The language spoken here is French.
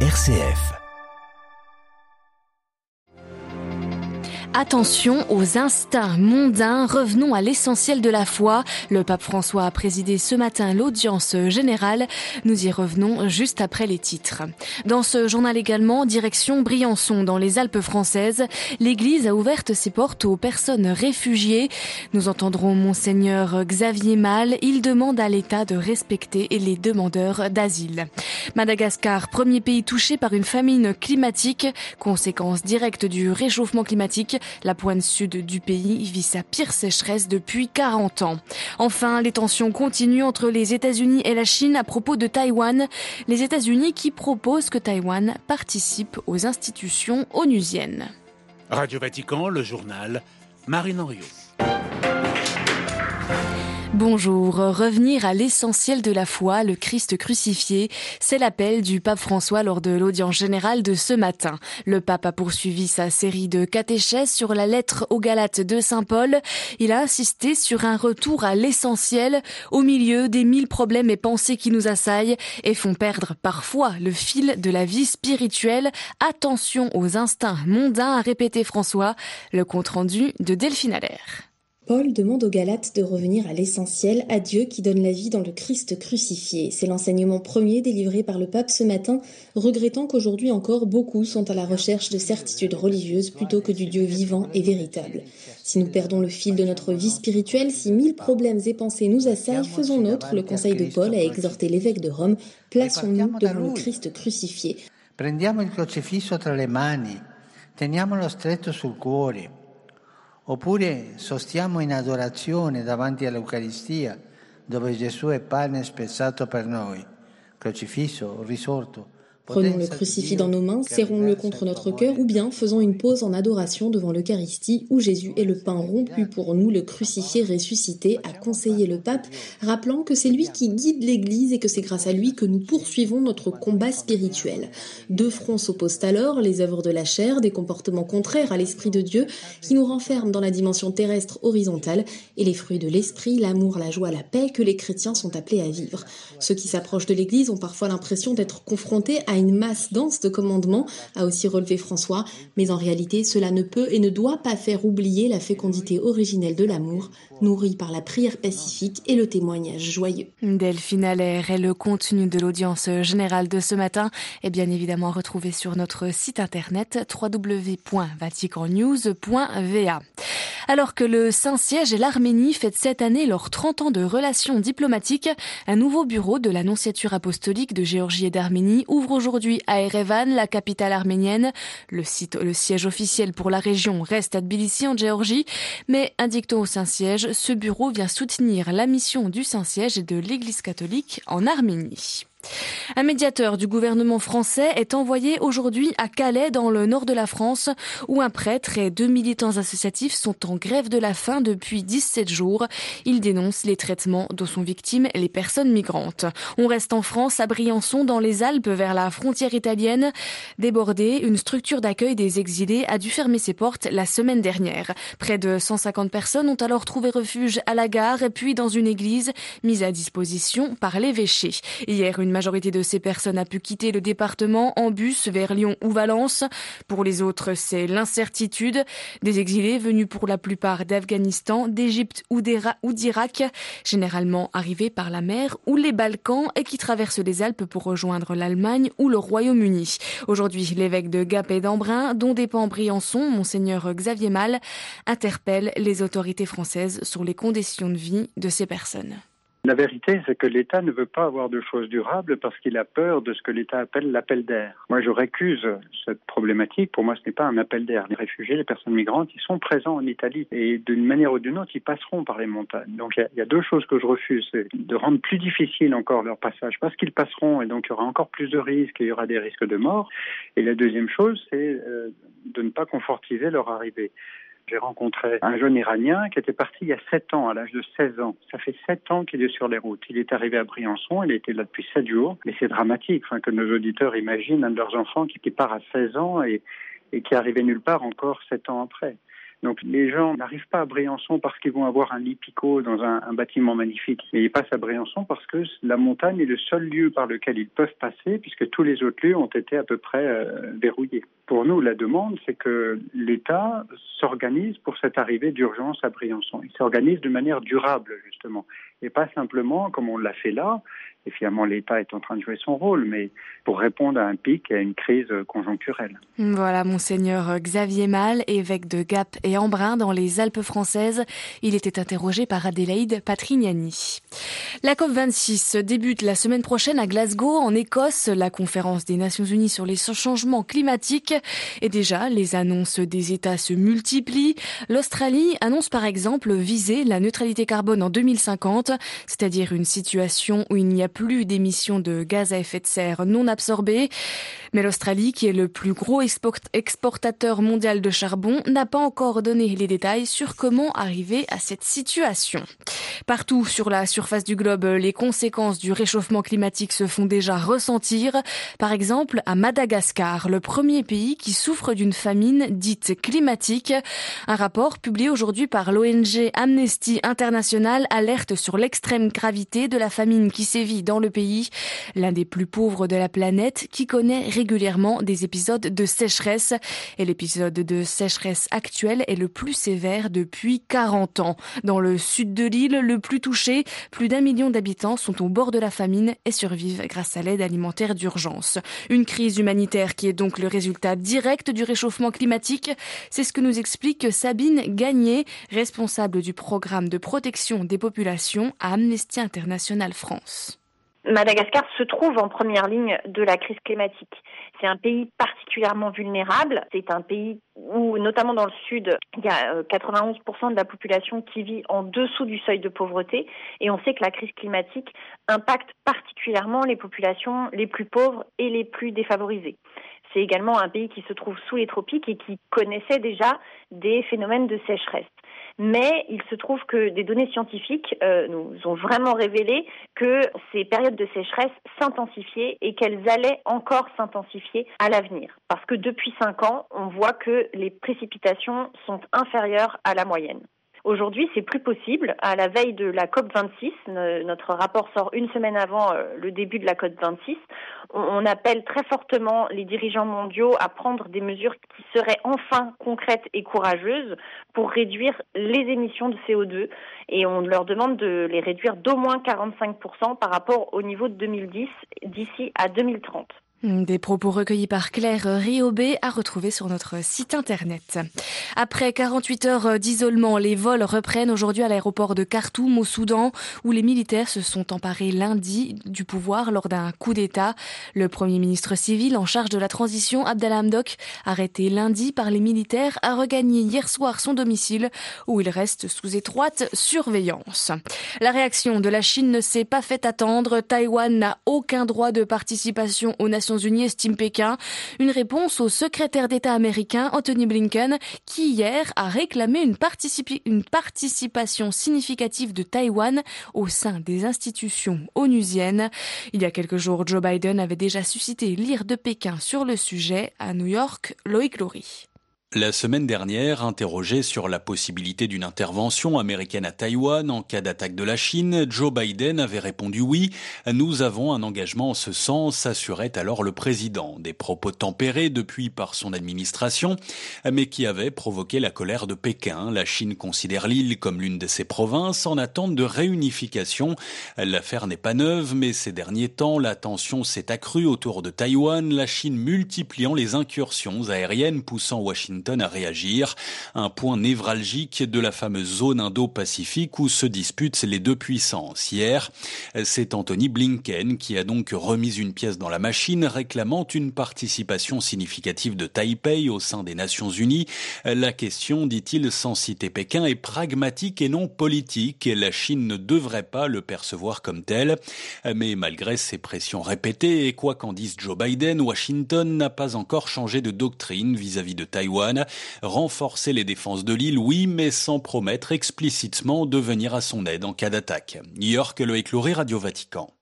RCF. Attention aux instincts mondains, revenons à l'essentiel de la foi. Le pape François a présidé ce matin l'audience générale. Nous y revenons juste après les titres. Dans ce journal également, direction Briançon, dans les Alpes françaises. L'église a ouvert ses portes aux personnes réfugiées. Nous entendrons Monseigneur Xavier Mal. Il demande à l'État de respecter les demandeurs d'asile. Madagascar, premier pays touché par une famine climatique, conséquence directe du réchauffement climatique. La pointe sud du pays vit sa pire sécheresse depuis 40 ans. Enfin, les tensions continuent entre les États-Unis et la Chine à propos de Taïwan. Les États-Unis qui proposent que Taïwan participe aux institutions onusiennes. Radio Vatican, le journal, Marine Henriot. Bonjour, revenir à l'essentiel de la foi, le Christ crucifié, c'est l'appel du pape François lors de l'audience générale de ce matin. Le pape a poursuivi sa série de catéchèses sur la lettre aux Galates de Saint Paul. Il a insisté sur un retour à l'essentiel au milieu des mille problèmes et pensées qui nous assaillent et font perdre parfois le fil de la vie spirituelle. Attention aux instincts mondains, a répété François. Le compte rendu de Delphine Allaire. Paul demande aux Galates de revenir à l'essentiel, à Dieu qui donne la vie dans le Christ crucifié. C'est l'enseignement premier délivré par le pape ce matin, regrettant qu'aujourd'hui encore beaucoup sont à la recherche de certitudes religieuses plutôt que du Dieu vivant et véritable. Si nous perdons le fil de notre vie spirituelle, si mille problèmes et pensées nous assaillent, faisons nôtre le conseil de Paul à exhorter l'évêque de Rome, plaçons-nous devant le Christ crucifié. Le stretto. Oppure sostiamo in adorazione davanti all'Eucaristia, dove Gesù è pane spezzato per noi, crocifisso, risorto, Prenons le crucifix dans nos mains, serrons-le contre notre cœur, ou bien faisons une pause en adoration devant l'Eucharistie, où Jésus est le pain rompu pour nous, le crucifié ressuscité, a conseillé le pape, rappelant que c'est lui qui guide l'Église et que c'est grâce à lui que nous poursuivons notre combat spirituel. Deux fronts s'opposent alors, les œuvres de la chair, des comportements contraires à l'Esprit de Dieu, qui nous renferment dans la dimension terrestre horizontale, et les fruits de l'Esprit, l'amour, la joie, la paix, que les chrétiens sont appelés à vivre. Ceux qui s'approchent de l'Église ont parfois l'impression d'être confrontés à une masse dense de commandements, a aussi relevé François, mais en réalité cela ne peut et ne doit pas faire oublier la fécondité originelle de l'amour, nourrie par la prière pacifique et le témoignage joyeux. Delphine Allaire et le contenu de l'audience générale de ce matin est bien évidemment retrouvé sur notre site internet www.vaticannews.va. Alors que le Saint-Siège et l'Arménie fêtent cette année leurs 30 ans de relations diplomatiques, un nouveau bureau de l'Annonciature apostolique de Géorgie et d'Arménie ouvre aujourd'hui à Erevan, la capitale arménienne. Le, siège officiel pour la région reste à Tbilissi en Géorgie, mais indiquons au Saint-Siège, ce bureau vient soutenir la mission du Saint-Siège et de l'Église catholique en Arménie. Un médiateur du gouvernement français est envoyé aujourd'hui à Calais, dans le nord de la France, où un prêtre et deux militants associatifs sont en grève de la faim depuis 17 jours. Ils dénoncent les traitements dont sont victimes les personnes migrantes. On reste en France, à Briançon, dans les Alpes, vers la frontière italienne. Débordée, une structure d'accueil des exilés a dû fermer ses portes la semaine dernière. Près de 150 personnes ont alors trouvé refuge à la gare et puis dans une église mise à disposition par l'évêché. Hier, une majorité de ces personnes a pu quitter le département en bus vers Lyon ou Valence. Pour les autres, c'est l'incertitude. Des exilés venus pour la plupart d'Afghanistan, d'Égypte ou d'Irak, généralement arrivés par la mer ou les Balkans et qui traversent les Alpes pour rejoindre l'Allemagne ou le Royaume-Uni. Aujourd'hui, l'évêque de Gap et d'Embrun, dont dépend Briançon, monseigneur Xavier Mal, interpelle les autorités françaises sur les conditions de vie de ces personnes. La vérité, c'est que l'État ne veut pas avoir de choses durables parce qu'il a peur de ce que l'État appelle l'appel d'air. Moi, je récuse cette problématique. Pour moi, ce n'est pas un appel d'air. Les réfugiés, les personnes migrantes, ils sont présents en Italie et d'une manière ou d'une autre, ils passeront par les montagnes. Donc, il y, a deux choses que je refuse. C'est de rendre plus difficile encore leur passage parce qu'ils passeront et donc il y aura encore plus de risques et il y aura des risques de mort. Et la deuxième chose, c'est euh, de ne pas confortiser leur arrivée. J'ai rencontré un jeune Iranien qui était parti il y a 7 ans, à l'âge de 16 ans. Ça fait 7 ans qu'il est sur les routes. Il est arrivé à Briançon, il était là depuis 7 jours. Mais c'est dramatique enfin, que nos auditeurs imaginent un de leurs enfants qui, part à 16 ans et, qui arrivait nulle part encore 7 ans après. Donc les gens n'arrivent pas à Briançon parce qu'ils vont avoir un lit picot dans un, bâtiment magnifique. Et ils passent à Briançon parce que la montagne est le seul lieu par lequel ils peuvent passer puisque tous les autres lieux ont été à peu près euh, verrouillés. Pour nous, la demande, c'est que l'État s'organise pour cette arrivée d'urgence à Briançon. Il s'organise de manière durable, justement, et pas simplement comme on l'a fait là, et finalement, l'État est en train de jouer son rôle, mais pour répondre à un pic et à une crise conjoncturelle. Voilà, monseigneur Xavier Mal, évêque de Gap et Embrun dans les Alpes françaises. Il était interrogé par Adélaïde Patrignani. La COP26 débute la semaine prochaine à Glasgow, en Écosse. La conférence des Nations Unies sur les changements climatiques. Et déjà, les annonces des États se multiplient. L'Australie annonce par exemple viser la neutralité carbone en 2050, c'est-à-dire une situation où il n'y a plus d'émissions de gaz à effet de serre non absorbées. Mais l'Australie, qui est le plus gros exportateur mondial de charbon, n'a pas encore donné les détails sur comment arriver à cette situation. Partout sur la surface du globe, les conséquences du réchauffement climatique se font déjà ressentir. Par exemple, à Madagascar, le premier pays qui souffre d'une famine dite climatique. Un rapport publié aujourd'hui par l'ONG Amnesty International alerte sur l'extrême gravité de la famine qui sévit dans le pays, l'un des plus pauvres de la planète qui connaît régulièrement des épisodes de sécheresse. Et l'épisode de sécheresse actuel est le plus sévère depuis 40 ans. Dans le sud de l'île, le plus touché, plus d'un million d'habitants sont au bord de la famine et survivent grâce à l'aide alimentaire d'urgence. Une crise humanitaire qui est donc le résultat direct du réchauffement climatique. C'est ce que nous explique Sabine Gagné, responsable du programme de protection des populations à Amnesty International France. Madagascar se trouve en première ligne de la crise climatique. C'est un pays particulièrement vulnérable. C'est un pays où, notamment dans le sud, il y a 91% euh, de la population qui vit en dessous du seuil de pauvreté. Et on sait que la crise climatique impacte particulièrement les populations les plus pauvres et les plus défavorisées. C'est également un pays qui se trouve sous les tropiques et qui connaissait déjà des phénomènes de sécheresse mais il se trouve que des données scientifiques euh, nous ont vraiment révélé que ces périodes de sécheresse s'intensifiaient et qu'elles allaient encore s'intensifier à l'avenir. Parce que depuis cinq ans, on voit que les précipitations sont inférieures à la moyenne. Aujourd'hui, c'est plus possible. À la veille de la COP 26, notre rapport sort une semaine avant euh, le début de la COP 26. On appelle très fortement les dirigeants mondiaux à prendre des mesures qui seraient enfin concrètes et courageuses pour réduire les émissions de CO2 et on leur demande de les réduire d'au moins 45% par rapport au niveau de 2010 d'ici à 2030. Des propos recueillis par Claire Riobé à retrouver sur notre site internet. Après 48 heures d'isolement, les vols reprennent aujourd'hui à l'aéroport de Khartoum au Soudan où les militaires se sont emparés lundi du pouvoir lors d'un coup d'État. Le premier ministre civil en charge de la transition, Abdallah Hamdok, arrêté lundi par les militaires, a regagné hier soir son domicile où il reste sous étroite surveillance. La réaction de la Chine ne s'est pas fait attendre. Taïwan n'a aucun droit de participation aux Nations Nations Unies estime Pékin. Une réponse au secrétaire d'État américain Anthony Blinken qui hier a réclamé une, participation significative de Taïwan au sein des institutions onusiennes. Il y a quelques jours, Joe Biden avait déjà suscité l'ire de Pékin sur le sujet à New York, Loïc Laurie. La semaine dernière, interrogé sur la possibilité d'une intervention américaine à Taïwan en cas d'attaque de la Chine, Joe Biden avait répondu oui. Nous avons un engagement en ce sens, assurait alors le président. Des propos tempérés depuis par son administration, mais qui avaient provoqué la colère de Pékin. La Chine considère l'île comme l'une de ses provinces en attente de réunification. L'affaire n'est pas neuve, mais ces derniers temps, la tension s'est accrue autour de Taïwan, la Chine multipliant les incursions aériennes poussant Washington à réagir. Un point névralgique de la fameuse zone Indo-Pacifique où se disputent les deux puissances. Hier, c'est Anthony Blinken qui a donc remis une pièce dans la machine réclamant une participation significative de Taipei au sein des Nations Unies. La question, dit-il sans citer Pékin, est pragmatique et non politique la Chine ne devrait pas le percevoir comme tel. Mais malgré ces pressions répétées et quoi qu'en dise Joe Biden, Washington n'a pas encore changé de doctrine vis-à-vis -vis de Taïwan Renforcer les défenses de l'île, oui, mais sans promettre explicitement de venir à son aide en cas d'attaque. York, le écloré Radio Vatican.